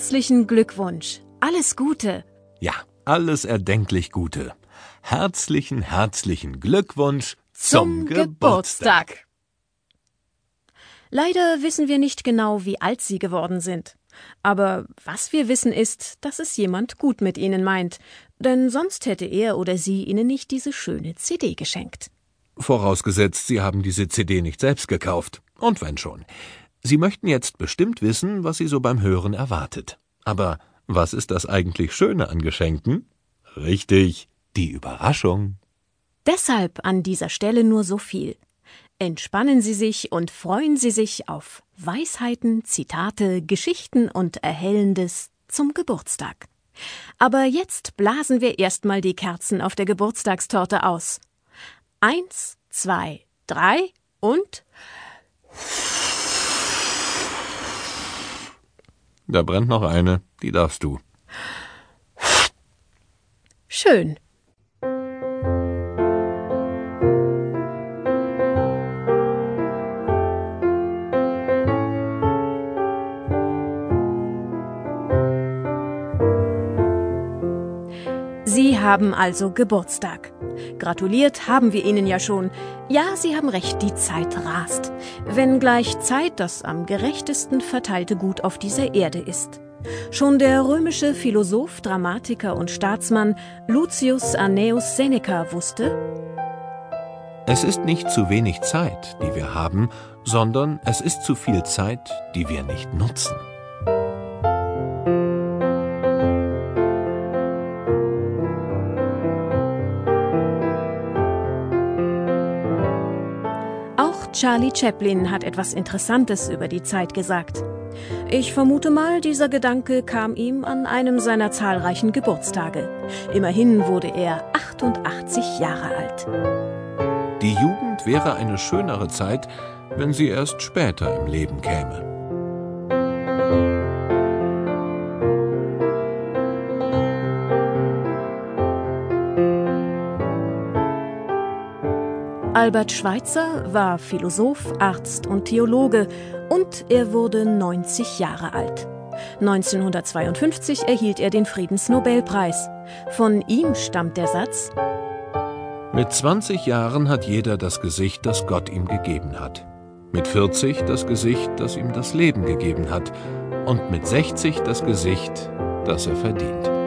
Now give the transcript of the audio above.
Herzlichen Glückwunsch. Alles Gute. Ja, alles erdenklich Gute. Herzlichen, herzlichen Glückwunsch zum, zum Geburtstag. Leider wissen wir nicht genau, wie alt Sie geworden sind. Aber was wir wissen ist, dass es jemand gut mit Ihnen meint, denn sonst hätte er oder sie Ihnen nicht diese schöne CD geschenkt. Vorausgesetzt, Sie haben diese CD nicht selbst gekauft. Und wenn schon. Sie möchten jetzt bestimmt wissen, was Sie so beim Hören erwartet. Aber was ist das eigentlich Schöne an Geschenken? Richtig, die Überraschung. Deshalb an dieser Stelle nur so viel. Entspannen Sie sich und freuen Sie sich auf Weisheiten, Zitate, Geschichten und Erhellendes zum Geburtstag. Aber jetzt blasen wir erstmal die Kerzen auf der Geburtstagstorte aus. Eins, zwei, drei und Da brennt noch eine, die darfst du. Schön. Sie haben also Geburtstag. Gratuliert haben wir Ihnen ja schon. Ja, Sie haben recht, die Zeit rast. Wenn gleich Zeit das am gerechtesten verteilte Gut auf dieser Erde ist. Schon der römische Philosoph, Dramatiker und Staatsmann Lucius Annaeus Seneca wusste, es ist nicht zu wenig Zeit, die wir haben, sondern es ist zu viel Zeit, die wir nicht nutzen. Charlie Chaplin hat etwas Interessantes über die Zeit gesagt. Ich vermute mal, dieser Gedanke kam ihm an einem seiner zahlreichen Geburtstage. Immerhin wurde er 88 Jahre alt. Die Jugend wäre eine schönere Zeit, wenn sie erst später im Leben käme. Albert Schweitzer war Philosoph, Arzt und Theologe und er wurde 90 Jahre alt. 1952 erhielt er den Friedensnobelpreis. Von ihm stammt der Satz Mit 20 Jahren hat jeder das Gesicht, das Gott ihm gegeben hat. Mit 40 das Gesicht, das ihm das Leben gegeben hat. Und mit 60 das Gesicht, das er verdient.